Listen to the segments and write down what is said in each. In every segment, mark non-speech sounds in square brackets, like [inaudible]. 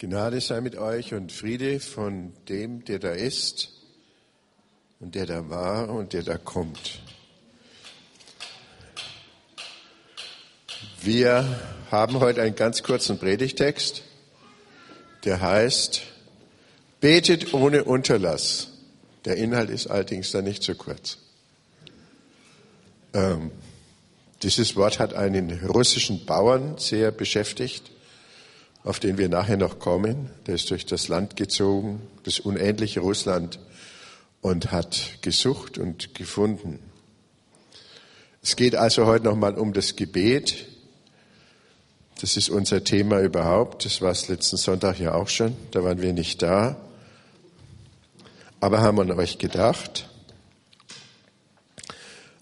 Gnade sei mit euch und Friede von dem, der da ist und der da war und der da kommt. Wir haben heute einen ganz kurzen Predigtext, der heißt, betet ohne Unterlass. Der Inhalt ist allerdings da nicht so kurz. Ähm, dieses Wort hat einen russischen Bauern sehr beschäftigt auf den wir nachher noch kommen. Der ist durch das Land gezogen, das unendliche Russland, und hat gesucht und gefunden. Es geht also heute nochmal um das Gebet. Das ist unser Thema überhaupt. Das war es letzten Sonntag ja auch schon. Da waren wir nicht da. Aber haben an euch gedacht.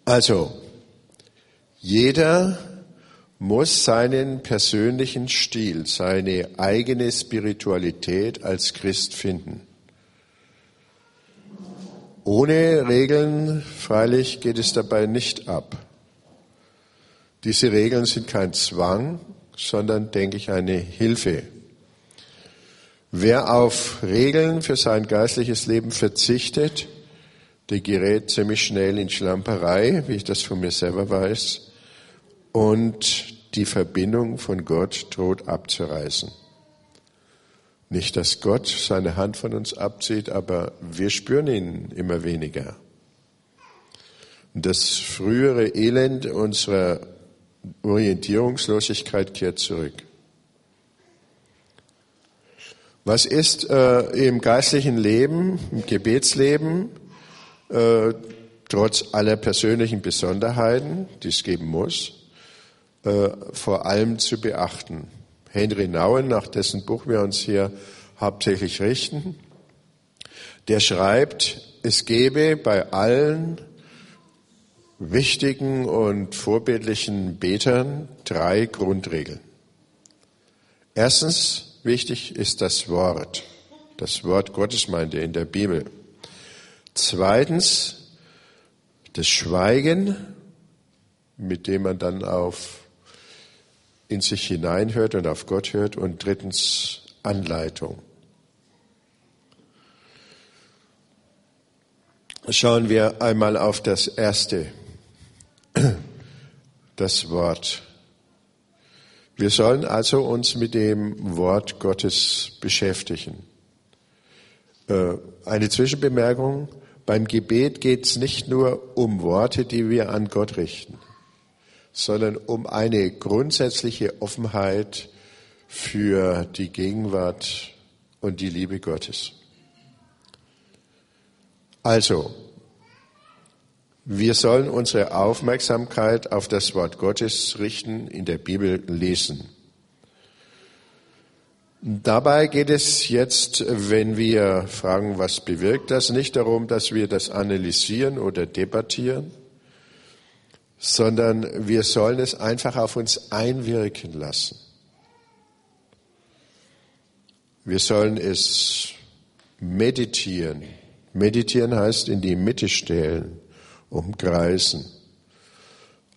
Also, jeder muss seinen persönlichen Stil, seine eigene Spiritualität als Christ finden. Ohne Regeln, freilich, geht es dabei nicht ab. Diese Regeln sind kein Zwang, sondern, denke ich, eine Hilfe. Wer auf Regeln für sein geistliches Leben verzichtet, der gerät ziemlich schnell in Schlamperei, wie ich das von mir selber weiß und die Verbindung von Gott droht abzureißen. Nicht, dass Gott seine Hand von uns abzieht, aber wir spüren ihn immer weniger. Das frühere Elend unserer Orientierungslosigkeit kehrt zurück. Was ist äh, im geistlichen Leben, im Gebetsleben, äh, trotz aller persönlichen Besonderheiten, die es geben muss, äh, vor allem zu beachten. Henry Nauen, nach dessen Buch wir uns hier hauptsächlich richten, der schreibt, es gebe bei allen wichtigen und vorbildlichen Betern drei Grundregeln. Erstens, wichtig ist das Wort. Das Wort Gottes meint er in der Bibel. Zweitens, das Schweigen, mit dem man dann auf in sich hineinhört und auf Gott hört und drittens Anleitung. Schauen wir einmal auf das erste, das Wort. Wir sollen also uns mit dem Wort Gottes beschäftigen. Äh, eine Zwischenbemerkung. Beim Gebet geht es nicht nur um Worte, die wir an Gott richten sondern um eine grundsätzliche Offenheit für die Gegenwart und die Liebe Gottes. Also, wir sollen unsere Aufmerksamkeit auf das Wort Gottes richten, in der Bibel lesen. Dabei geht es jetzt, wenn wir fragen, was bewirkt das, nicht darum, dass wir das analysieren oder debattieren, sondern wir sollen es einfach auf uns einwirken lassen. Wir sollen es meditieren. Meditieren heißt in die Mitte stellen, umkreisen.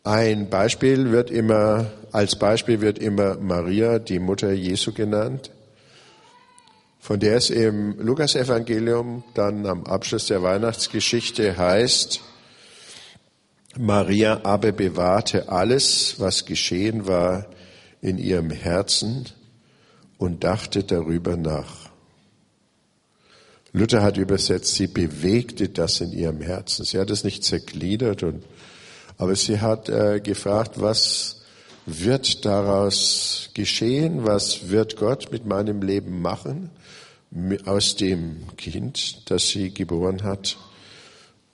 Ein Beispiel wird immer, als Beispiel wird immer Maria, die Mutter Jesu genannt, von der es im Lukasevangelium dann am Abschluss der Weihnachtsgeschichte heißt, Maria aber bewahrte alles, was geschehen war, in ihrem Herzen und dachte darüber nach. Luther hat übersetzt, sie bewegte das in ihrem Herzen. Sie hat es nicht zergliedert, und, aber sie hat äh, gefragt, was wird daraus geschehen? Was wird Gott mit meinem Leben machen? Aus dem Kind, das sie geboren hat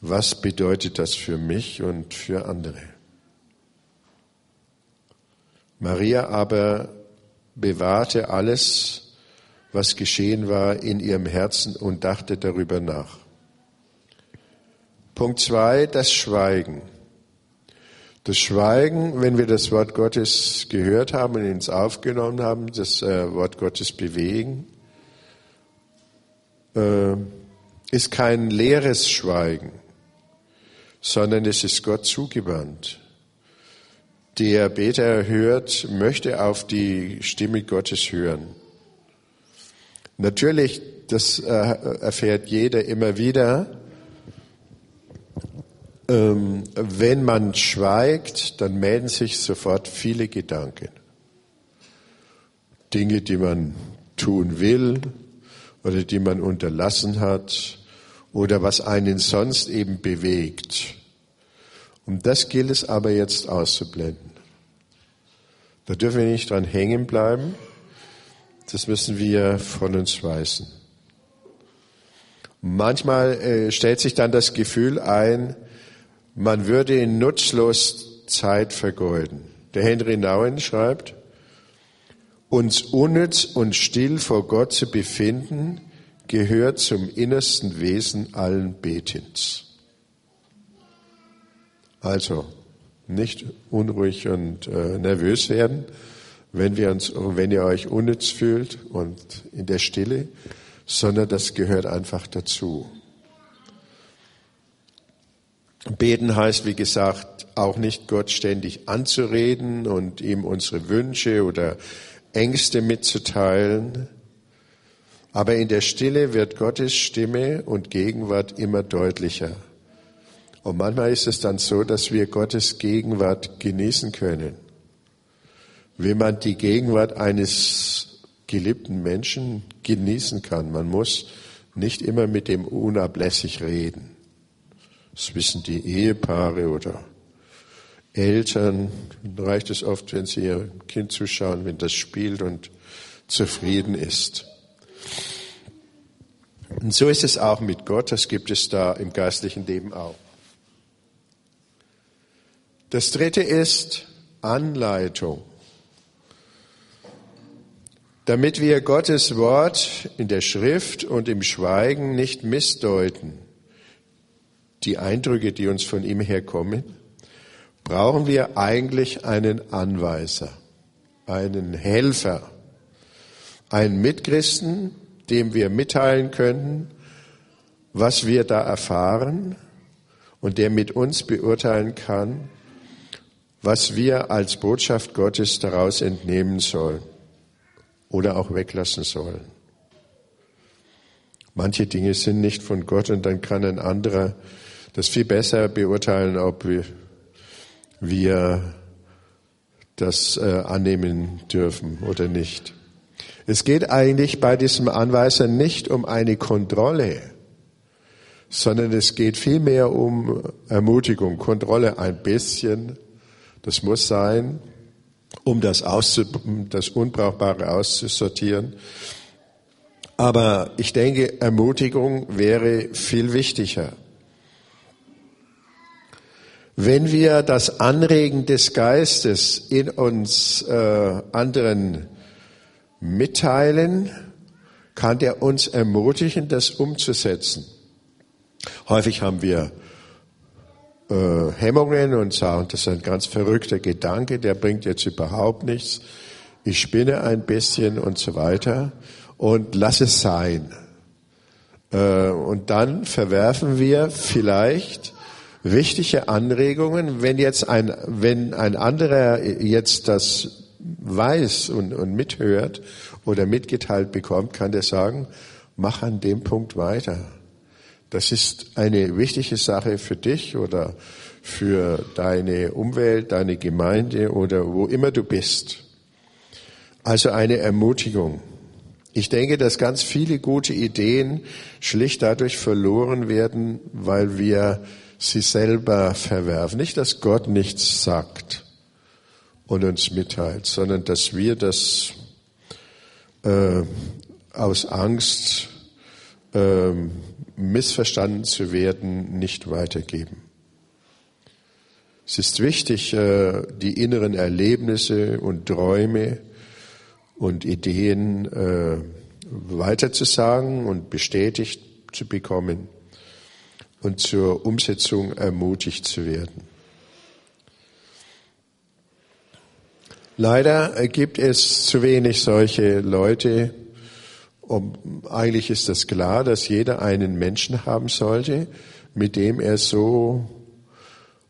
was bedeutet das für mich und für andere. Maria aber bewahrte alles, was geschehen war, in ihrem Herzen und dachte darüber nach. Punkt zwei, das Schweigen. Das Schweigen, wenn wir das Wort Gottes gehört haben und ins aufgenommen haben, das äh, Wort Gottes bewegen, äh, ist kein leeres Schweigen sondern es ist Gott zugewandt. Der Beter hört, möchte auf die Stimme Gottes hören. Natürlich, das äh, erfährt jeder immer wieder. Ähm, wenn man schweigt, dann melden sich sofort viele Gedanken. Dinge, die man tun will oder die man unterlassen hat oder was einen sonst eben bewegt. Und das gilt es aber jetzt auszublenden. Da dürfen wir nicht dran hängen bleiben. Das müssen wir von uns weisen. Manchmal äh, stellt sich dann das Gefühl ein, man würde nutzlos Zeit vergeuden. Der Henry Nouwen schreibt, uns unnütz und still vor Gott zu befinden, gehört zum innersten Wesen allen Betens. Also nicht unruhig und äh, nervös werden, wenn, wir uns, wenn ihr euch unnütz fühlt und in der Stille, sondern das gehört einfach dazu. Beten heißt, wie gesagt, auch nicht Gott ständig anzureden und ihm unsere Wünsche oder Ängste mitzuteilen. Aber in der Stille wird Gottes Stimme und Gegenwart immer deutlicher. Und manchmal ist es dann so, dass wir Gottes Gegenwart genießen können. Wie man die Gegenwart eines geliebten Menschen genießen kann. Man muss nicht immer mit dem unablässig reden. Das wissen die Ehepaare oder Eltern. Reicht es oft, wenn sie ihr Kind zuschauen, wenn das spielt und zufrieden ist. Und so ist es auch mit Gott. Das gibt es da im geistlichen Leben auch. Das dritte ist Anleitung. Damit wir Gottes Wort in der Schrift und im Schweigen nicht missdeuten, die Eindrücke, die uns von ihm herkommen, brauchen wir eigentlich einen Anweiser, einen Helfer, einen Mitchristen, dem wir mitteilen können, was wir da erfahren und der mit uns beurteilen kann, was wir als Botschaft Gottes daraus entnehmen sollen oder auch weglassen sollen. Manche Dinge sind nicht von Gott und dann kann ein anderer das viel besser beurteilen, ob wir, das äh, annehmen dürfen oder nicht. Es geht eigentlich bei diesem Anweiser nicht um eine Kontrolle, sondern es geht vielmehr um Ermutigung, Kontrolle ein bisschen, das muss sein, um das, das Unbrauchbare auszusortieren. Aber ich denke, Ermutigung wäre viel wichtiger. Wenn wir das Anregen des Geistes in uns äh, anderen mitteilen, kann der uns ermutigen, das umzusetzen. Häufig haben wir äh, Hemmungen und sagen, das ist ein ganz verrückter Gedanke, der bringt jetzt überhaupt nichts. Ich spinne ein bisschen und so weiter und lass es sein. Äh, und dann verwerfen wir vielleicht wichtige Anregungen, wenn jetzt ein, wenn ein anderer jetzt das weiß und, und mithört oder mitgeteilt bekommt, kann der sagen, mach an dem Punkt weiter. Das ist eine wichtige Sache für dich oder für deine Umwelt, deine Gemeinde oder wo immer du bist. Also eine Ermutigung. Ich denke, dass ganz viele gute Ideen schlicht dadurch verloren werden, weil wir sie selber verwerfen. Nicht, dass Gott nichts sagt und uns mitteilt, sondern dass wir das äh, aus Angst äh, missverstanden zu werden, nicht weitergeben. Es ist wichtig, äh, die inneren Erlebnisse und Träume und Ideen äh, weiterzusagen und bestätigt zu bekommen und zur Umsetzung ermutigt zu werden. Leider gibt es zu wenig solche Leute, und eigentlich ist das klar, dass jeder einen Menschen haben sollte, mit dem er so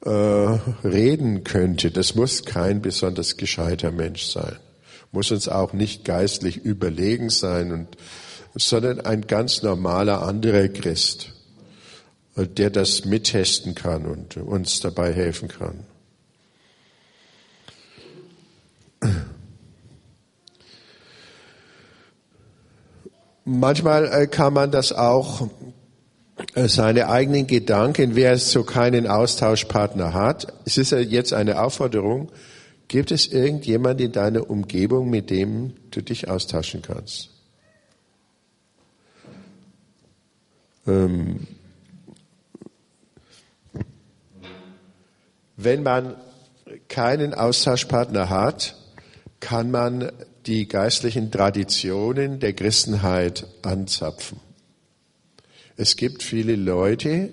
äh, reden könnte. Das muss kein besonders gescheiter Mensch sein. Muss uns auch nicht geistlich überlegen sein und sondern ein ganz normaler anderer Christ, der das mittesten kann und uns dabei helfen kann. Manchmal äh, kann man das auch, äh, seine eigenen Gedanken, wer so keinen Austauschpartner hat. Es ist jetzt eine Aufforderung, gibt es irgendjemand in deiner Umgebung, mit dem du dich austauschen kannst? Ähm, wenn man keinen Austauschpartner hat, kann man die geistlichen Traditionen der Christenheit anzapfen. Es gibt viele Leute,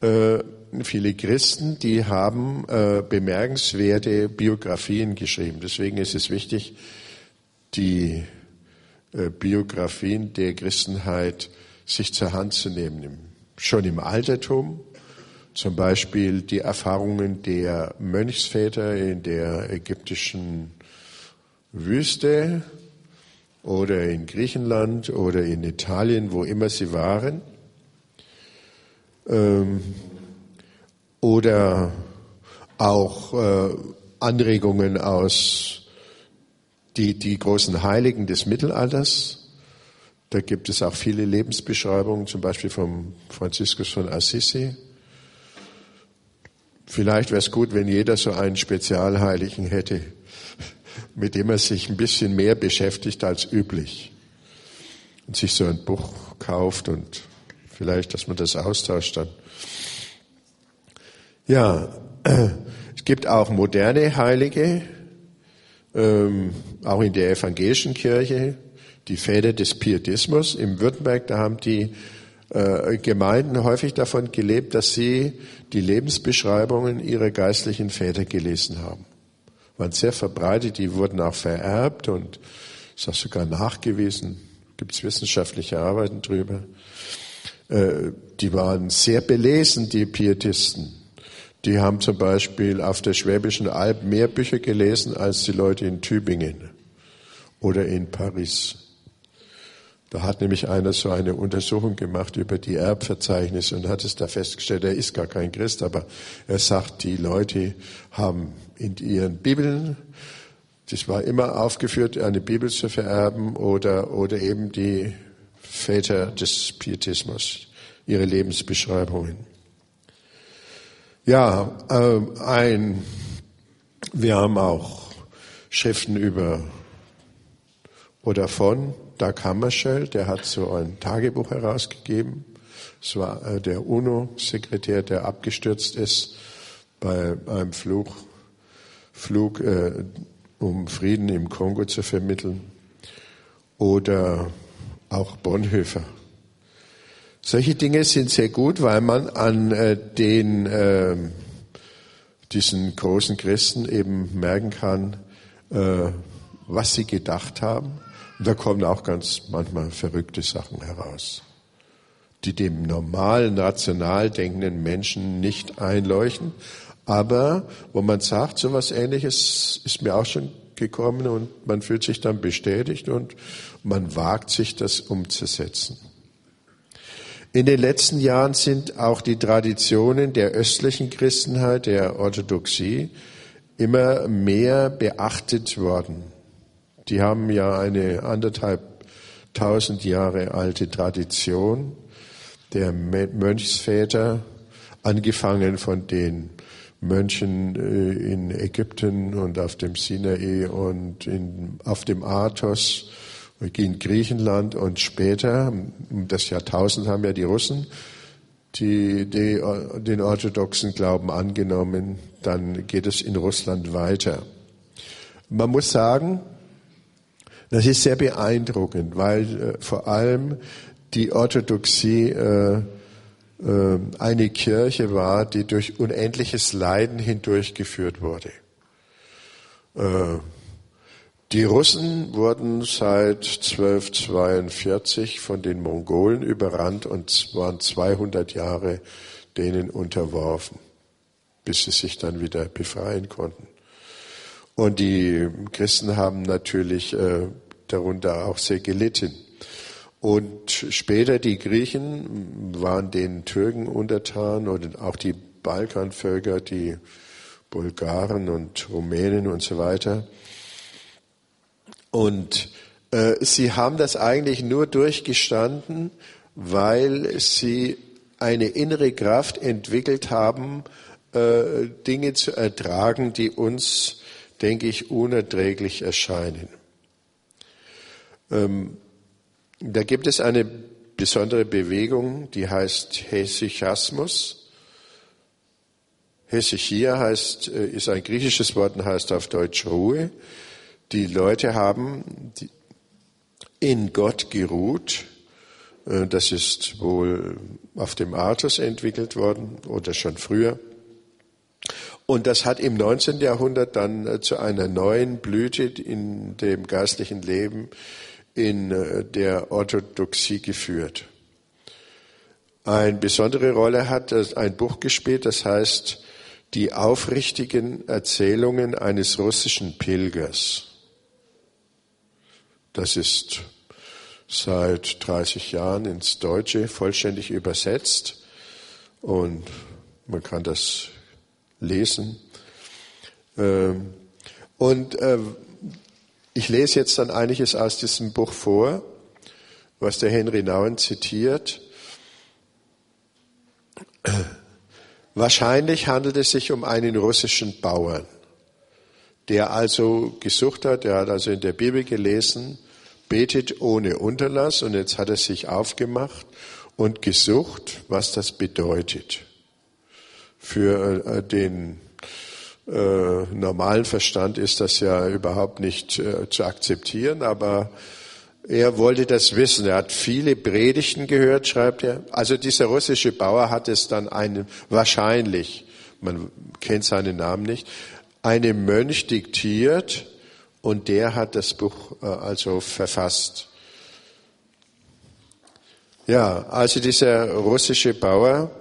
äh, viele Christen, die haben äh, bemerkenswerte Biografien geschrieben. Deswegen ist es wichtig, die äh, Biografien der Christenheit sich zur Hand zu nehmen. Schon im Altertum, zum Beispiel die Erfahrungen der Mönchsväter in der ägyptischen Wüste oder in Griechenland oder in Italien, wo immer sie waren. Ähm, oder auch äh, Anregungen aus die, die großen Heiligen des Mittelalters. Da gibt es auch viele Lebensbeschreibungen, zum Beispiel vom Franziskus von Assisi. Vielleicht wäre es gut, wenn jeder so einen Spezialheiligen hätte, mit dem er sich ein bisschen mehr beschäftigt als üblich und sich so ein Buch kauft und vielleicht, dass man das austauscht dann. Ja, [clears throat] es gibt auch moderne Heilige, ähm, auch in der evangelischen Kirche, die Väter des Pietismus. Im Württemberg, da haben die äh, Gemeinden häufig davon gelebt, dass sie die Lebensbeschreibungen ihrer geistlichen Väter gelesen haben waren sehr verbreitet, die wurden auch vererbt und ist auch sogar nachgewiesen, gibt es wissenschaftliche Arbeiten drüber. Äh, die waren sehr belesen, die Pietisten. Die haben zum Beispiel auf der Schwäbischen Alb mehr Bücher gelesen als die Leute in Tübingen oder in Paris. Da hat nämlich einer so eine Untersuchung gemacht über die Erbverzeichnisse und hat es da festgestellt, er ist gar kein Christ, aber er sagt, die Leute haben in ihren Bibeln, das war immer aufgeführt, eine Bibel zu vererben oder, oder eben die Väter des Pietismus, ihre Lebensbeschreibungen. Ja, äh, ein, wir haben auch Schriften über oder von Dag Hammarskjöld, der hat so ein Tagebuch herausgegeben. Es war äh, der UNO-Sekretär, der abgestürzt ist bei einem Flug, Flug äh, um Frieden im Kongo zu vermitteln. Oder auch Bonhoeffer. Solche Dinge sind sehr gut, weil man an äh, den, äh, diesen großen Christen eben merken kann, äh, was sie gedacht haben und da kommen auch ganz manchmal verrückte Sachen heraus, die dem normal rational denkenden Menschen nicht einleuchten, aber wo man sagt, so was ähnliches ist mir auch schon gekommen und man fühlt sich dann bestätigt und man wagt sich das umzusetzen. In den letzten Jahren sind auch die Traditionen der östlichen Christenheit, der Orthodoxie, immer mehr beachtet worden. Die haben ja eine anderthalb tausend Jahre alte Tradition der Mönchsväter, angefangen von den Mönchen äh, in Ägypten und auf dem Sinai und in, auf dem Athos, in Griechenland und später, um das Jahrtausend haben ja die Russen die, die, den orthodoxen Glauben angenommen, dann geht es in Russland weiter. Man muss sagen, das ist sehr beeindruckend, weil äh, vor allem die Orthodoxie äh, äh, eine Kirche war, die durch unendliches Leiden hindurchgeführt wurde. Äh, die Russen wurden seit 1242 von den Mongolen überrannt und waren 200 Jahre denen unterworfen, bis sie sich dann wieder befreien konnten. Und die Christen haben natürlich äh, darunter auch sehr gelitten. Und später die Griechen waren den Türken untertan und auch die Balkanvölker, die Bulgaren und Rumänen und so weiter. Und äh, sie haben das eigentlich nur durchgestanden, weil sie eine innere Kraft entwickelt haben, äh, Dinge zu ertragen, die uns, denke ich, unerträglich erscheinen. Ähm, da gibt es eine besondere Bewegung, die heißt Hesychasmus. Hesychia heißt, äh, ist ein griechisches Wort und heißt auf Deutsch Ruhe. Die Leute haben in Gott geruht. Äh, das ist wohl auf dem Artus entwickelt worden oder schon früher. Und das hat im 19. Jahrhundert dann äh, zu einer neuen Blüte in dem geistlichen Leben in äh, der Orthodoxie geführt. Eine besondere Rolle hat ein Buch gespielt, das heißt Die aufrichtigen Erzählungen eines russischen Pilgers. Das ist seit 30 Jahren ins Deutsche vollständig übersetzt und man kann das lesen. Ähm, und äh, ich lese jetzt dann einiges aus diesem Buch vor, was der Henry Nauen zitiert. [clears throat] Wahrscheinlich handelt es sich um einen russischen Bauern, der also gesucht hat, der hat also in der Bibel gelesen, betet ohne Unterlass und jetzt hat er sich aufgemacht und gesucht, was das bedeutet. Für äh, den äh, normalen Verstand ist das ja überhaupt nicht äh, zu akzeptieren, aber er wollte das wissen. Er hat viele Predigten gehört, schreibt er. Also dieser russische Bauer hat es dann einem, wahrscheinlich, man kennt seinen Namen nicht, einem Mönch diktiert und der hat das Buch äh, also verfasst. Ja, also dieser russische Bauer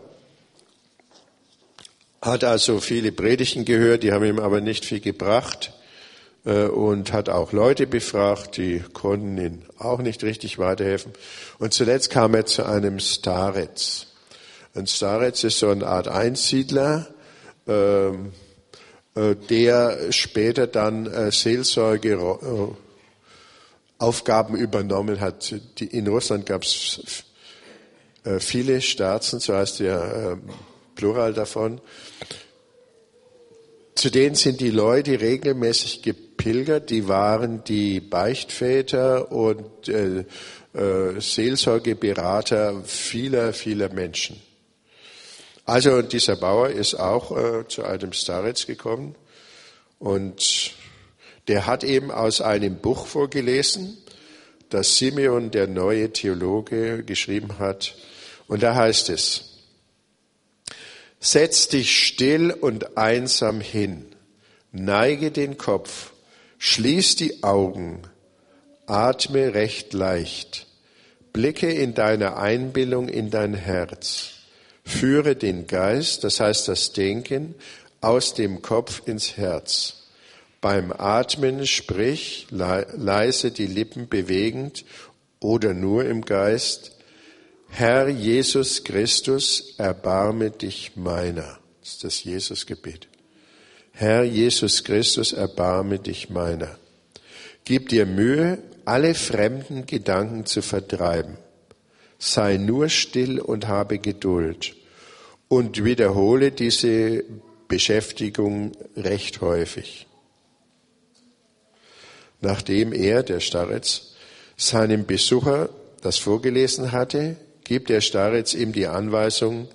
hat also viele Predigten gehört, die haben ihm aber nicht viel gebracht äh, und hat auch Leute befragt, die konnten ihm auch nicht richtig weiterhelfen. Und zuletzt kam er zu einem Starets. Ein Starets ist so eine Art Einsiedler, ähm, äh, der später dann äh, Seelsorge Aufgaben übernommen hat. in Russland gab es viele Staaten, so heißt der Plural davon. Zu denen sind die Leute regelmäßig gepilgert, die waren die Beichtväter und äh, äh, Seelsorgeberater vieler, vieler Menschen. Also dieser Bauer ist auch äh, zu einem Starets gekommen und der hat eben aus einem Buch vorgelesen, das Simeon, der neue Theologe, geschrieben hat. Und da heißt es, Setz dich still und einsam hin, neige den Kopf, schließ die Augen, atme recht leicht, blicke in deiner Einbildung in dein Herz, führe den Geist, das heißt das Denken, aus dem Kopf ins Herz. Beim Atmen sprich leise die Lippen bewegend oder nur im Geist, Herr Jesus Christus, erbarme dich meiner. Das ist das Jesusgebet. Herr Jesus Christus, erbarme dich meiner. Gib dir Mühe, alle fremden Gedanken zu vertreiben. Sei nur still und habe Geduld und wiederhole diese Beschäftigung recht häufig. Nachdem er, der Starretz, seinem Besucher das vorgelesen hatte, gibt der Staritz ihm die Anweisung,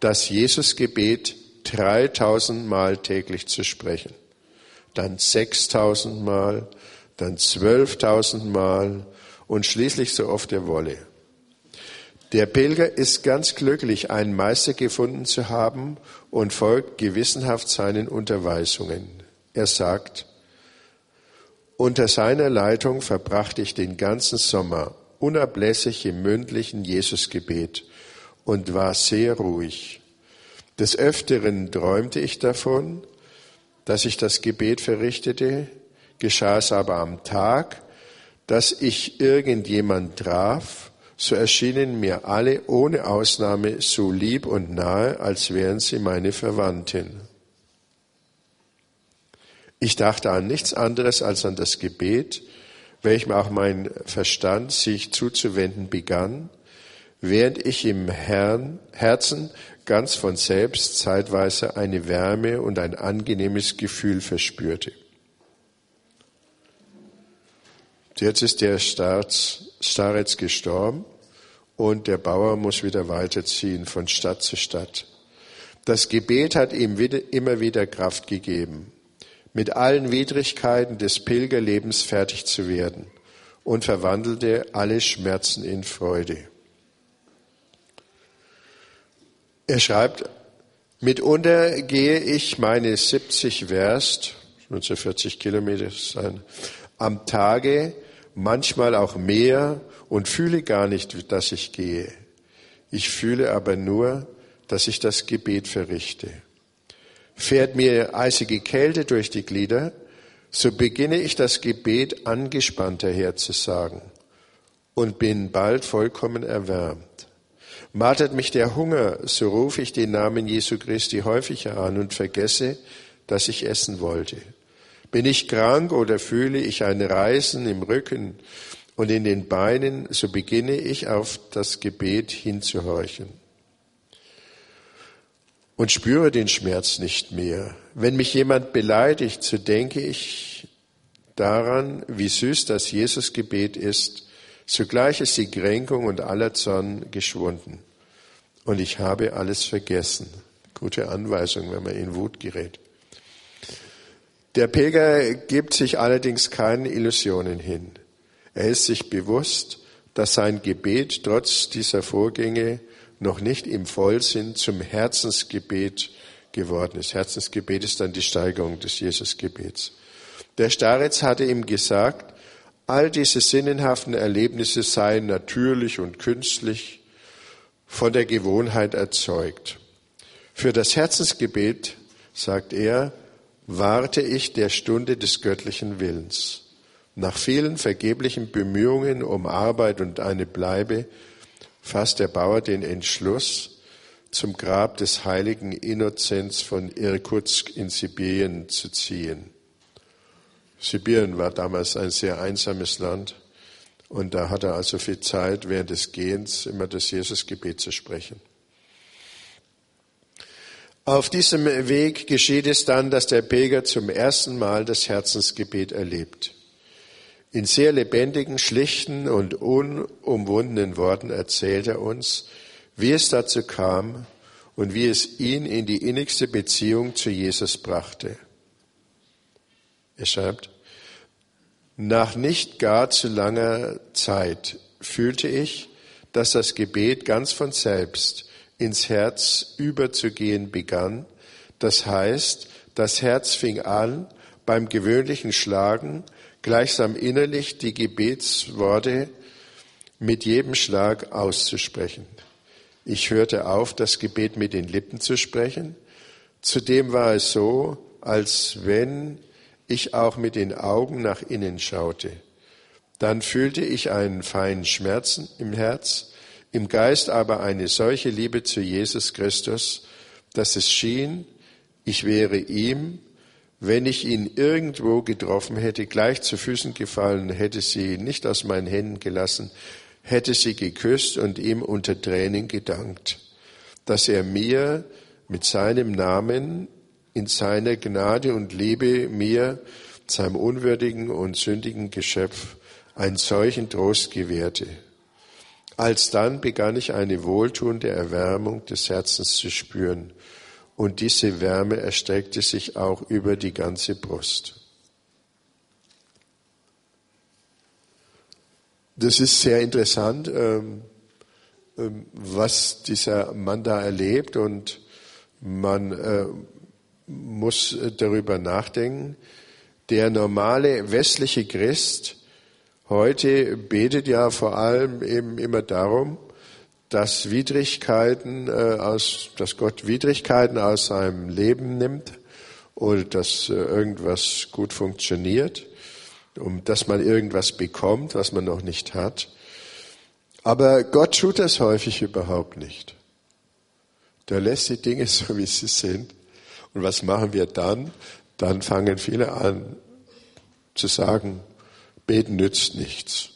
das Jesusgebet 3000 Mal täglich zu sprechen, dann 6000 Mal, dann 12.000 Mal und schließlich so oft er wolle. Der Pilger ist ganz glücklich, einen Meister gefunden zu haben und folgt gewissenhaft seinen Unterweisungen. Er sagt, unter seiner Leitung verbrachte ich den ganzen Sommer unablässig im mündlichen Jesusgebet und war sehr ruhig. Des Öfteren träumte ich davon, dass ich das Gebet verrichtete, geschah es aber am Tag, dass ich irgendjemand traf, so erschienen mir alle ohne Ausnahme so lieb und nahe, als wären sie meine Verwandten. Ich dachte an nichts anderes als an das Gebet, welchem auch mein Verstand sich zuzuwenden begann, während ich im Herrn, Herzen ganz von selbst zeitweise eine Wärme und ein angenehmes Gefühl verspürte. Jetzt ist der Starets gestorben und der Bauer muss wieder weiterziehen von Stadt zu Stadt. Das Gebet hat ihm wieder, immer wieder Kraft gegeben, mit allen Widrigkeiten des Pilgerlebens fertig zu werden und verwandelte alle Schmerzen in Freude. Er schreibt, mitunter gehe ich meine 70 Verst, 40 Kilometer sein, am Tage manchmal auch mehr und fühle gar nicht, dass ich gehe. Ich fühle aber nur, dass ich das Gebet verrichte. Fährt mir eisige Kälte durch die Glieder, so beginne ich das Gebet angespannter herzusagen und bin bald vollkommen erwärmt. Martert mich der Hunger, so rufe ich den Namen Jesu Christi häufiger an und vergesse, dass ich essen wollte. Bin ich krank oder fühle ich ein Reißen im Rücken und in den Beinen, so beginne ich auf das Gebet hinzuhorchen und spüre den Schmerz nicht mehr. Wenn mich jemand beleidigt, so denke ich daran, wie süß das Jesusgebet ist. Zugleich ist die Kränkung und aller Zorn geschwunden. Und ich habe alles vergessen. Gute Anweisung, wenn man in Wut gerät. Der Pilger gibt sich allerdings keinen Illusionen hin. Er ist sich bewusst, dass sein Gebet trotz dieser Vorgänge noch nicht im Vollsinn zum Herzensgebet geworden ist. Herzensgebet ist dann die Steigerung des Jesusgebets. Der Staretz hatte ihm gesagt, all diese sinnenhaften Erlebnisse seien natürlich und künstlich von der Gewohnheit erzeugt. Für das Herzensgebet, sagt er, warte ich der Stunde des göttlichen Willens. Nach vielen vergeblichen Bemühungen um Arbeit und eine Bleibe fasst der Bauer den Entschluss, zum Grab des heiligen Innozenz von Irkutsk in Sibirien zu ziehen. Sibirien war damals ein sehr einsames Land und da hat er also viel Zeit, während des Gehens immer das Jesusgebet zu sprechen. Auf diesem Weg geschieht es dann, dass der Pilger zum ersten Mal das Herzensgebet erlebt. In sehr lebendigen, schlichten und unumwundenen Worten erzählt er uns, wie es dazu kam und wie es ihn in die innigste Beziehung zu Jesus brachte. Er schreibt, nach nicht gar zu langer Zeit fühlte ich, dass das Gebet ganz von selbst ins Herz überzugehen begann. Das heißt, das Herz fing an, beim gewöhnlichen Schlagen gleichsam innerlich die Gebetsworte mit jedem Schlag auszusprechen. Ich hörte auf, das Gebet mit den Lippen zu sprechen. Zudem war es so, als wenn ich auch mit den Augen nach innen schaute. Dann fühlte ich einen feinen Schmerzen im Herz, im Geist aber eine solche Liebe zu Jesus Christus, dass es schien, ich wäre ihm, wenn ich ihn irgendwo getroffen hätte, gleich zu Füßen gefallen, hätte sie nicht aus meinen Händen gelassen, hätte sie geküsst und ihm unter Tränen gedankt, dass er mir mit seinem Namen in seiner Gnade und Liebe mir, seinem unwürdigen und sündigen Geschöpf, einen solchen Trost gewährte. Alsdann begann ich eine wohltuende Erwärmung des Herzens zu spüren, und diese Wärme erstreckte sich auch über die ganze Brust. Das ist sehr interessant, ähm, ähm, was dieser Mann da erlebt und man äh, muss darüber nachdenken. Der normale westliche Christ heute betet ja vor allem eben immer darum, dass Widrigkeiten äh, aus, dass Gott Widrigkeiten aus seinem Leben nimmt oder dass äh, irgendwas gut funktioniert, um dass man irgendwas bekommt, was man noch nicht hat. Aber Gott tut das häufig überhaupt nicht. Der lässt die Dinge [laughs] so, wie sie sind. Und was machen wir dann? Dann fangen viele an zu sagen, beten nützt nichts.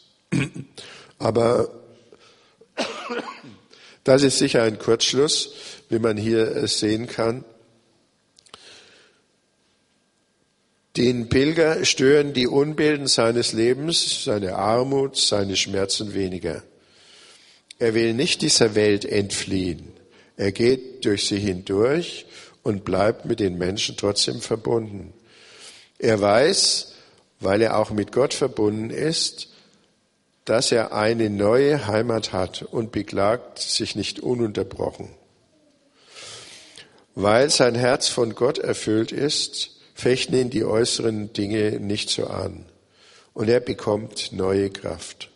Aber das ist sicher ein Kurzschluss, wie man hier sehen kann. Den Pilger stören die Unbilden seines Lebens, seine Armut, seine Schmerzen weniger. Er will nicht dieser Welt entfliehen. Er geht durch sie hindurch und bleibt mit den Menschen trotzdem verbunden. Er weiß, weil er auch mit Gott verbunden ist, dass er eine neue Heimat hat und beklagt sich nicht ununterbrochen. Weil sein Herz von Gott erfüllt ist, fechten ihn die äußeren Dinge nicht so an und er bekommt neue Kraft.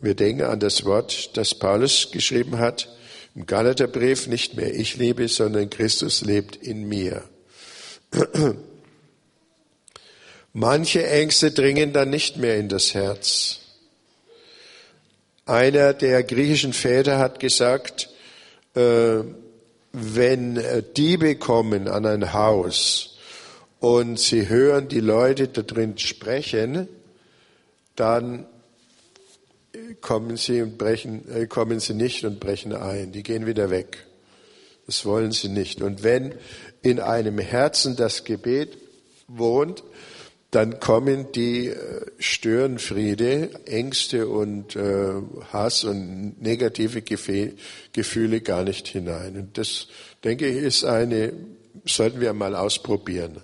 Wir denken an das Wort, das Paulus geschrieben hat im Galaterbrief, nicht mehr ich lebe, sondern Christus lebt in mir. Manche Ängste dringen dann nicht mehr in das Herz. Einer der griechischen Väter hat gesagt, äh, wenn Diebe kommen an ein Haus und sie hören die Leute da drin sprechen, dann kommen sie und brechen, äh, kommen sie nicht und brechen ein. Die gehen wieder weg. Das wollen sie nicht. Und wenn in einem Herzen das Gebet wohnt, dann kommen die äh, Störenfriede, Ängste und äh, Hass und negative Gefühle gar nicht hinein. Und das, denke ich, ist eine, sollten wir mal ausprobieren,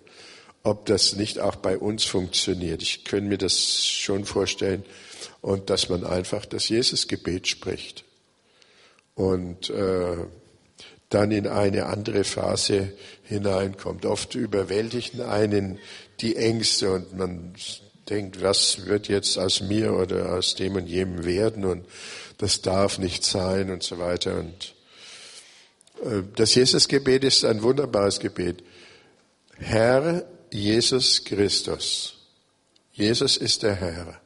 ob das nicht auch bei uns funktioniert. Ich könnte mir das schon vorstellen und dass man einfach das Jesusgebet spricht und äh, dann in eine andere Phase hineinkommt. Oft überwältigen einen die Ängste und man denkt, was wird jetzt aus mir oder aus dem und jenem werden und das darf nicht sein und so weiter. Und äh, das Jesusgebet ist ein wunderbares Gebet. Herr Jesus Christus. Jesus ist der Herr.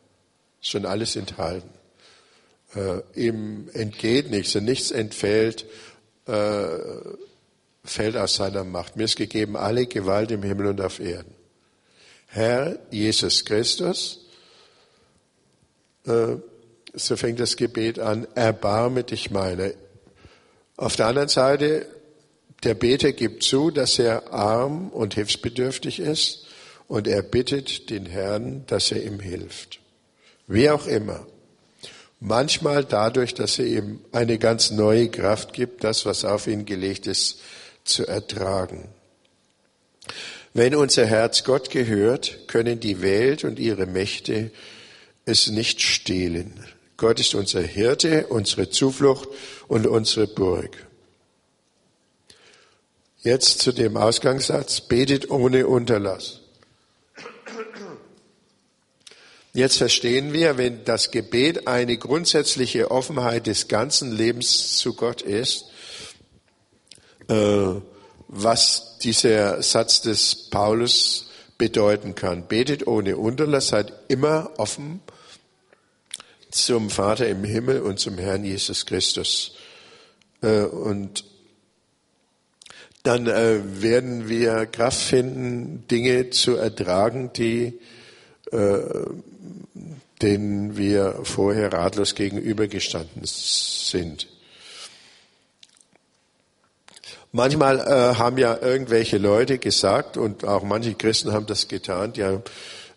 Schon alles enthalten. Äh, ihm entgeht nichts und nichts entfällt, äh, fällt aus seiner Macht. Mir ist gegeben alle Gewalt im Himmel und auf Erden. Herr Jesus Christus, äh, so fängt das Gebet an, erbarme dich meiner. Auf der anderen Seite, der Beter gibt zu, dass er arm und hilfsbedürftig ist und er bittet den Herrn, dass er ihm hilft. Wie auch immer. Manchmal dadurch, dass er ihm eine ganz neue Kraft gibt, das, was auf ihn gelegt ist, zu ertragen. Wenn unser Herz Gott gehört, können die Welt und ihre Mächte es nicht stehlen. Gott ist unser Hirte, unsere Zuflucht und unsere Burg. Jetzt zu dem Ausgangssatz, betet ohne Unterlass. Jetzt verstehen wir, wenn das Gebet eine grundsätzliche Offenheit des ganzen Lebens zu Gott ist, äh, was dieser Satz des Paulus bedeuten kann. Betet ohne Unterlass, seid immer offen zum Vater im Himmel und zum Herrn Jesus Christus. Äh, und dann äh, werden wir Kraft finden, Dinge zu ertragen, die äh, denen wir vorher ratlos gegenübergestanden sind. Manchmal äh, haben ja irgendwelche Leute gesagt, und auch manche Christen haben das getan, die haben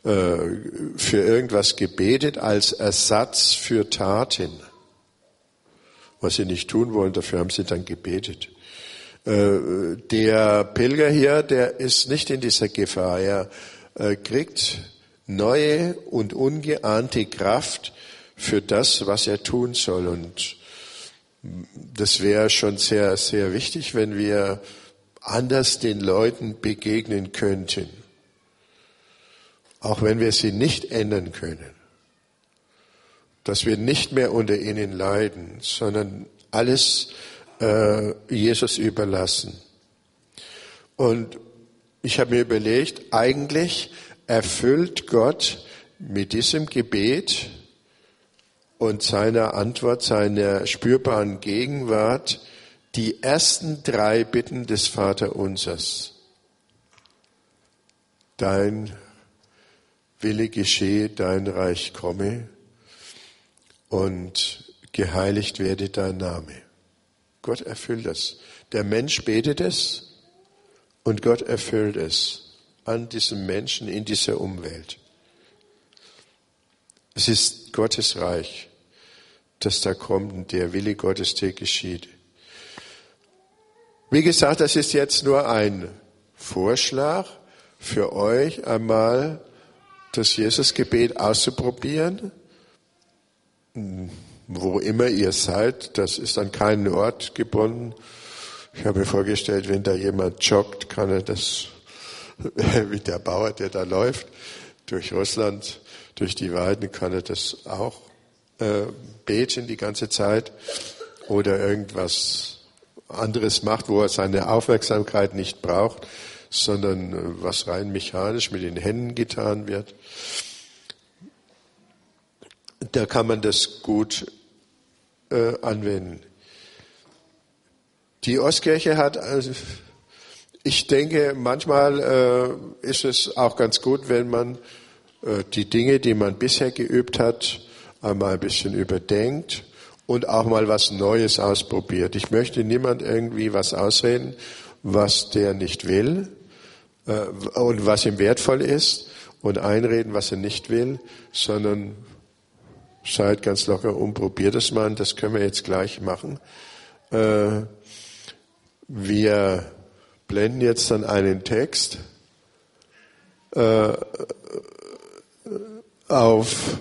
äh, für irgendwas gebetet als Ersatz für Taten. Was sie nicht tun wollen, dafür haben sie dann gebetet. Äh, der Pilger hier, der ist nicht in dieser Gefahr. Er äh, kriegt neue und ungeahnte Kraft für das, was er tun soll. Und das wäre schon sehr, sehr wichtig, wenn wir anders den Leuten begegnen könnten. Auch wenn wir sie nicht ändern können. Dass wir nicht mehr unter ihnen leiden, sondern alles äh, Jesus überlassen. Und ich habe mir überlegt, eigentlich erfüllt Gott mit diesem Gebet und seiner Antwort, seiner spürbaren Gegenwart die ersten drei Bitten des Vaterunsers. Dein Wille geschehe, dein Reich komme und geheiligt werde dein Name. Gott erfüllt es. Der Mensch betet es und Gott erfüllt es an diesem Menschen in dieser Umwelt. Es ist Gottes Reich, das da kommt und der Wille Gottes, der geschieht. Wie gesagt, das ist jetzt nur ein Vorschlag für euch, einmal das Jesusgebet auszuprobieren, wo immer ihr seid. Das ist an keinen Ort gebunden. Ich habe mir vorgestellt, wenn da jemand joggt, kann er das, [laughs] wie der Bauer, der da läuft, durch Russland, durch die Weiden, kann er das auch äh, beten die ganze Zeit oder irgendwas anderes macht, wo er seine Aufmerksamkeit nicht braucht, sondern äh, was rein mechanisch mit den Händen getan wird. Da kann man das gut äh, anwenden. Die Ostkirche hat, also, ich denke, manchmal äh, ist es auch ganz gut, wenn man äh, die Dinge, die man bisher geübt hat, einmal ein bisschen überdenkt und auch mal was Neues ausprobiert. Ich möchte niemand irgendwie was ausreden, was der nicht will äh, und was ihm wertvoll ist und einreden, was er nicht will, sondern seid ganz locker und probiert es mal. Das können wir jetzt gleich machen. Äh, wir blenden jetzt dann einen Text äh, auf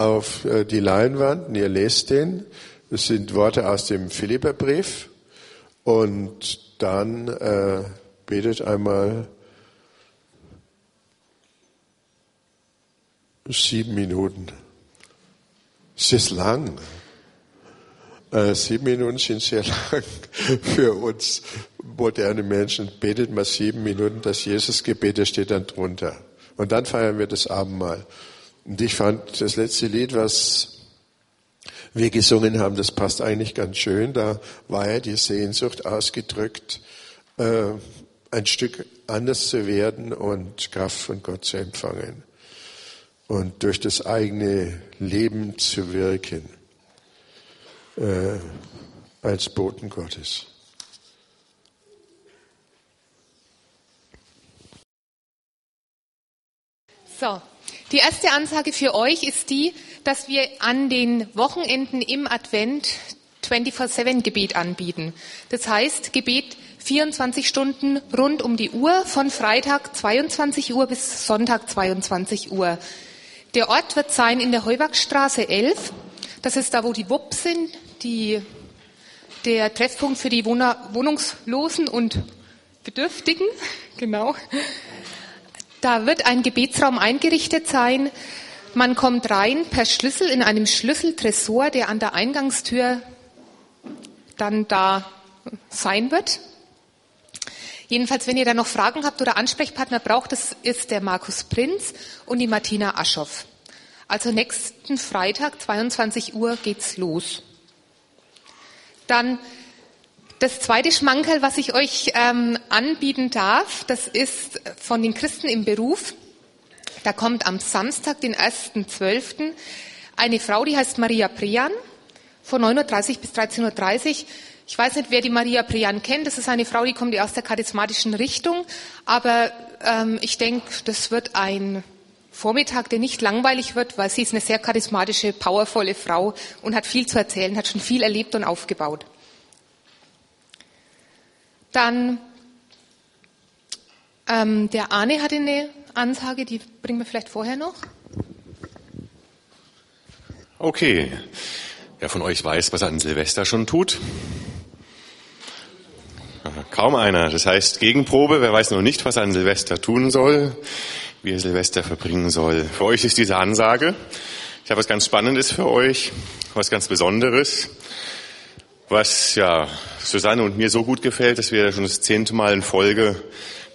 auf äh, die Leinwand und ihr lest den. Das sind Worte aus dem Philipperbrief. Und dann äh, betet einmal sieben Minuten. Es ist lang. Äh, sieben Minuten sind sehr [laughs] lang für uns moderne Menschen. Betet mal sieben Minuten. Das Jesusgebet steht dann drunter. Und dann feiern wir das Abendmahl. Und ich fand das letzte Lied, was wir gesungen haben, das passt eigentlich ganz schön. Da war ja die Sehnsucht ausgedrückt, äh, ein Stück anders zu werden und Kraft von Gott zu empfangen und durch das eigene Leben zu wirken äh, als Boten Gottes. So, die erste Ansage für euch ist die, dass wir an den Wochenenden im Advent 24-7 Gebet anbieten. Das heißt, Gebet 24 Stunden rund um die Uhr von Freitag 22 Uhr bis Sonntag 22 Uhr. Der Ort wird sein in der Heuwachstraße 11. Das ist da, wo die WUP sind, die, der Treffpunkt für die Wohnungslosen und Bedürftigen. [laughs] Genau. Da wird ein Gebetsraum eingerichtet sein. Man kommt rein per Schlüssel in einem Schlüsseltresor, der an der Eingangstür dann da sein wird. Jedenfalls, wenn ihr da noch Fragen habt oder Ansprechpartner braucht, das ist der Markus Prinz und die Martina Aschoff. Also nächsten Freitag, 22 Uhr, geht's los. Dann das zweite Schmankerl, was ich euch ähm, anbieten darf, das ist von den Christen im Beruf. Da kommt am Samstag, den 1.12., eine Frau, die heißt Maria Prian, von 9.30 Uhr bis 13.30 Uhr. Ich weiß nicht, wer die Maria Prian kennt. Das ist eine Frau, die kommt aus der charismatischen Richtung. Aber ähm, ich denke, das wird ein Vormittag, der nicht langweilig wird, weil sie ist eine sehr charismatische, powervolle Frau und hat viel zu erzählen, hat schon viel erlebt und aufgebaut. Dann ähm, der Arne hatte eine Ansage, die bringen wir vielleicht vorher noch. Okay. Wer von euch weiß, was er an Silvester schon tut? Kaum einer. Das heißt Gegenprobe. Wer weiß noch nicht, was er an Silvester tun soll, wie er Silvester verbringen soll. Für euch ist diese Ansage. Ich habe was ganz Spannendes für euch, was ganz Besonderes was ja Susanne und mir so gut gefällt, dass wir schon das zehnte Mal in Folge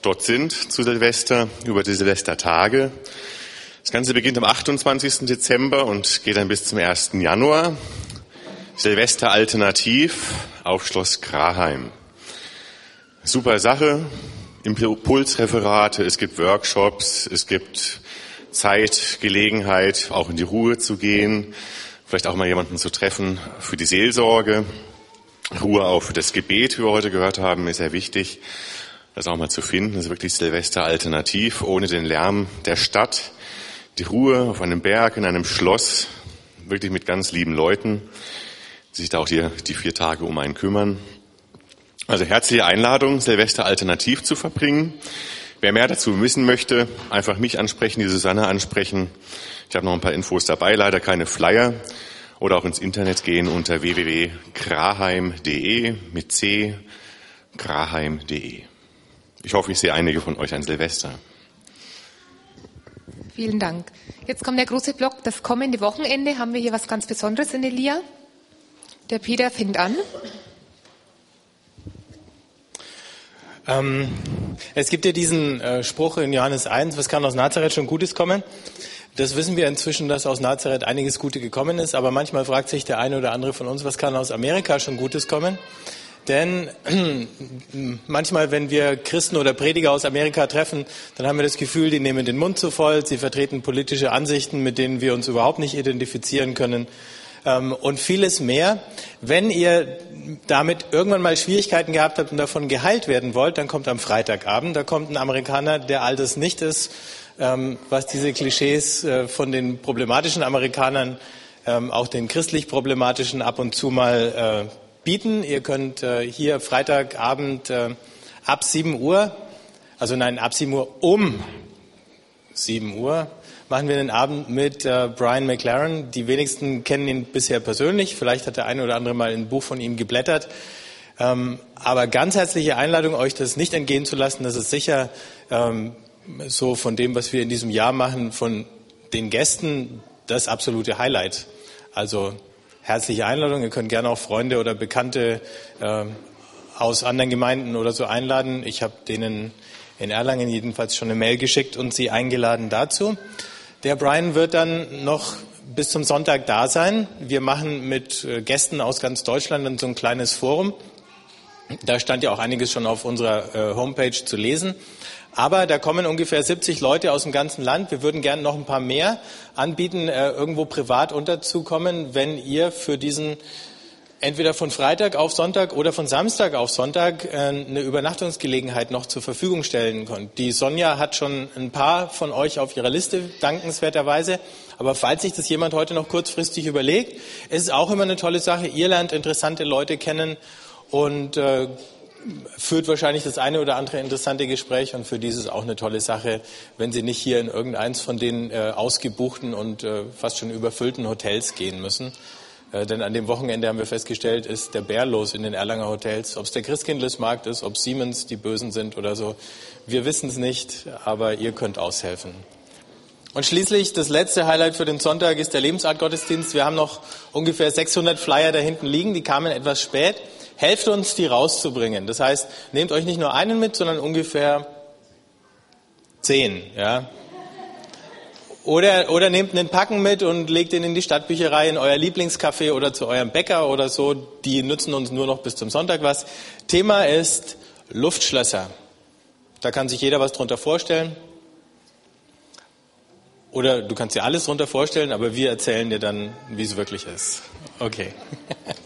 dort sind zu Silvester, über die Silvestertage. Das Ganze beginnt am 28. Dezember und geht dann bis zum 1. Januar. Silvester Alternativ auf Schloss Graheim. Super Sache. Impulsreferate, es gibt Workshops, es gibt Zeit, Gelegenheit, auch in die Ruhe zu gehen, vielleicht auch mal jemanden zu treffen für die Seelsorge. Ruhe für das Gebet, wie wir heute gehört haben, ist sehr wichtig, das auch mal zu finden. Das ist wirklich Silvester alternativ, ohne den Lärm der Stadt. Die Ruhe auf einem Berg, in einem Schloss, wirklich mit ganz lieben Leuten die sich da auch die, die vier Tage um einen kümmern. Also herzliche Einladung, Silvester alternativ zu verbringen. Wer mehr dazu wissen möchte, einfach mich ansprechen, die Susanne ansprechen. Ich habe noch ein paar Infos dabei, leider keine Flyer. Oder auch ins Internet gehen unter www.graheim.de mit c graheim.de. Ich hoffe, ich sehe einige von euch an Silvester. Vielen Dank. Jetzt kommt der große Block. Das kommende Wochenende haben wir hier was ganz Besonderes in Elia. Der Peter fängt an. Ähm, es gibt ja diesen äh, Spruch in Johannes 1, was kann aus Nazareth schon Gutes kommen? Das wissen wir inzwischen, dass aus Nazareth einiges Gute gekommen ist, aber manchmal fragt sich der eine oder andere von uns, was kann aus Amerika schon Gutes kommen? Denn [clears throat] manchmal, wenn wir Christen oder Prediger aus Amerika treffen, dann haben wir das Gefühl, die nehmen den Mund zu voll, sie vertreten politische Ansichten, mit denen wir uns überhaupt nicht identifizieren können. Ähm, und vieles mehr. Wenn ihr damit irgendwann mal Schwierigkeiten gehabt habt und davon geheilt werden wollt, dann kommt am Freitagabend, da kommt ein Amerikaner, der all das nicht ist, was diese Klischees äh, von den problematischen Amerikanern, ähm, auch den christlich problematischen ab und zu mal äh, bieten. Ihr könnt äh, hier Freitagabend ab 7 Uhr, also nein, ab 7 Uhr um 7 Uhr machen wir den Abend mit Brian McLaren. Die wenigsten kennen ihn bisher persönlich. Vielleicht hat der eine oder andere mal ein Buch von ihm geblättert. Ähm, aber ganz herzliche Einladung, euch das nicht entgehen zu lassen. Das ist sicher ähm, so von dem, was wir in diesem Jahr machen, von den Gästen das absolute Highlight. Also herzliche Einladung. Ihr könnt gerne auch Freunde oder Bekannte äh, aus anderen Gemeinden oder so einladen. Ich habe denen in Erlangen jedenfalls schon eine Mail geschickt und sie eingeladen dazu. Der Brian wird dann noch bis zum Sonntag da sein. Wir machen mit äh, Gästen aus ganz Deutschland dann so ein kleines Forum. Da stand ja auch einiges schon auf unserer äh, Homepage zu lesen. Aber da kommen ungefähr 70 Leute aus dem ganzen Land. Wir würden gerne noch ein paar mehr anbieten, äh, irgendwo privat unterzukommen, wenn ihr für diesen entweder von Freitag auf Sonntag oder von Samstag auf Sonntag äh, eine Übernachtungsgelegenheit noch zur Verfügung stellen könnt. Die Sonja hat schon ein paar von euch auf ihrer Liste, dankenswerterweise. Aber falls sich das jemand heute noch kurzfristig überlegt, ist es auch immer eine tolle Sache. Ihr lernt interessante Leute kennen und äh, führt wahrscheinlich das eine oder andere interessante Gespräch und für dieses auch eine tolle Sache, wenn Sie nicht hier in irgendeins von den äh, ausgebuchten und äh, fast schon überfüllten Hotels gehen müssen. Äh, denn an dem Wochenende haben wir festgestellt, ist der Bär los in den Erlanger Hotels. Ob es der Christkindlesmarkt ist, ob Siemens die Bösen sind oder so. Wir wissen es nicht, aber ihr könnt aushelfen. Und schließlich das letzte Highlight für den Sonntag ist der Lebensart-Gottesdienst. Wir haben noch ungefähr 600 Flyer da hinten liegen, die kamen etwas spät. Helft uns, die rauszubringen. Das heißt, nehmt euch nicht nur einen mit, sondern ungefähr zehn. Ja? Oder, oder nehmt einen Packen mit und legt ihn in die Stadtbücherei, in euer Lieblingscafé oder zu eurem Bäcker oder so. Die nützen uns nur noch bis zum Sonntag was. Thema ist Luftschlösser. Da kann sich jeder was drunter vorstellen. Oder du kannst dir alles drunter vorstellen, aber wir erzählen dir dann, wie es wirklich ist. Okay. [laughs]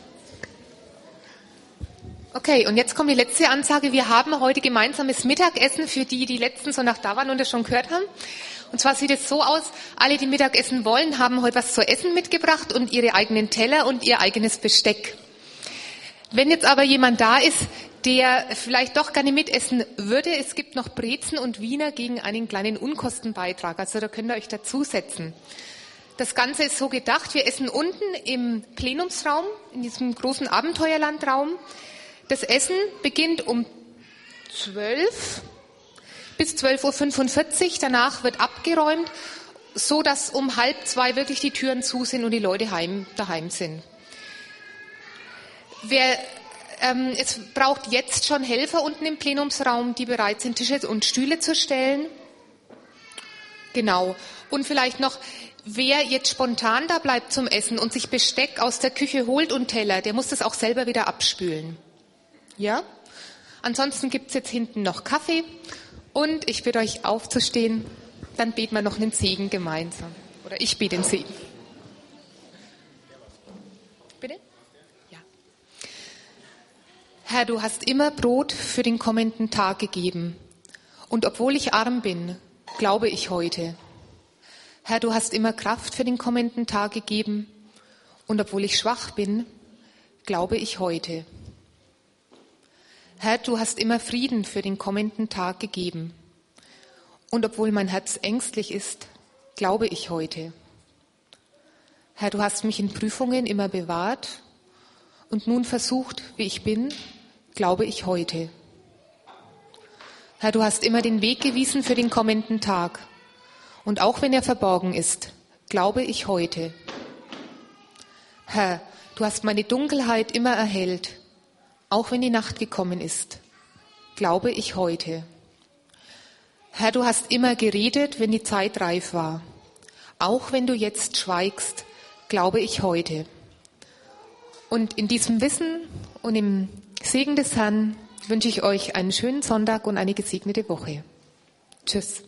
Okay, und jetzt kommt die letzte Ansage. Wir haben heute gemeinsames Mittagessen für die, die letzten Sonntag da waren und das schon gehört haben. Und zwar sieht es so aus, alle, die Mittagessen wollen, haben heute was zu essen mitgebracht und ihre eigenen Teller und ihr eigenes Besteck. Wenn jetzt aber jemand da ist, der vielleicht doch gerne mitessen würde, es gibt noch Brezen und Wiener gegen einen kleinen Unkostenbeitrag. Also da könnt ihr euch dazusetzen. Das Ganze ist so gedacht, wir essen unten im Plenumsraum, in diesem großen Abenteuerlandraum. Das Essen beginnt um zwölf bis 12.45 Uhr. Danach wird abgeräumt, so dass um halb zwei wirklich die Türen zu sind und die Leute heim, daheim sind. Wer, ähm, es braucht jetzt schon Helfer unten im Plenumsraum, die bereit sind, Tische und Stühle zu stellen. Genau. Und vielleicht noch, wer jetzt spontan da bleibt zum Essen und sich Besteck aus der Küche holt und Teller, der muss das auch selber wieder abspülen. Ja? Ansonsten gibt's jetzt hinten noch Kaffee und ich bitte euch aufzustehen, dann beten wir noch einen Segen gemeinsam. Oder ich bete den Segen. Bitte? Ja. Herr, du hast immer Brot für den kommenden Tag gegeben. Und obwohl ich arm bin, glaube ich heute. Herr, du hast immer Kraft für den kommenden Tag gegeben. Und obwohl ich schwach bin, glaube ich heute. Herr, du hast immer Frieden für den kommenden Tag gegeben. Und obwohl mein Herz ängstlich ist, glaube ich heute. Herr, du hast mich in Prüfungen immer bewahrt und nun versucht, wie ich bin, glaube ich heute. Herr, du hast immer den Weg gewiesen für den kommenden Tag. Und auch wenn er verborgen ist, glaube ich heute. Herr, du hast meine Dunkelheit immer erhellt auch wenn die Nacht gekommen ist, glaube ich heute. Herr, du hast immer geredet, wenn die Zeit reif war. Auch wenn du jetzt schweigst, glaube ich heute. Und in diesem Wissen und im Segen des Herrn wünsche ich euch einen schönen Sonntag und eine gesegnete Woche. Tschüss.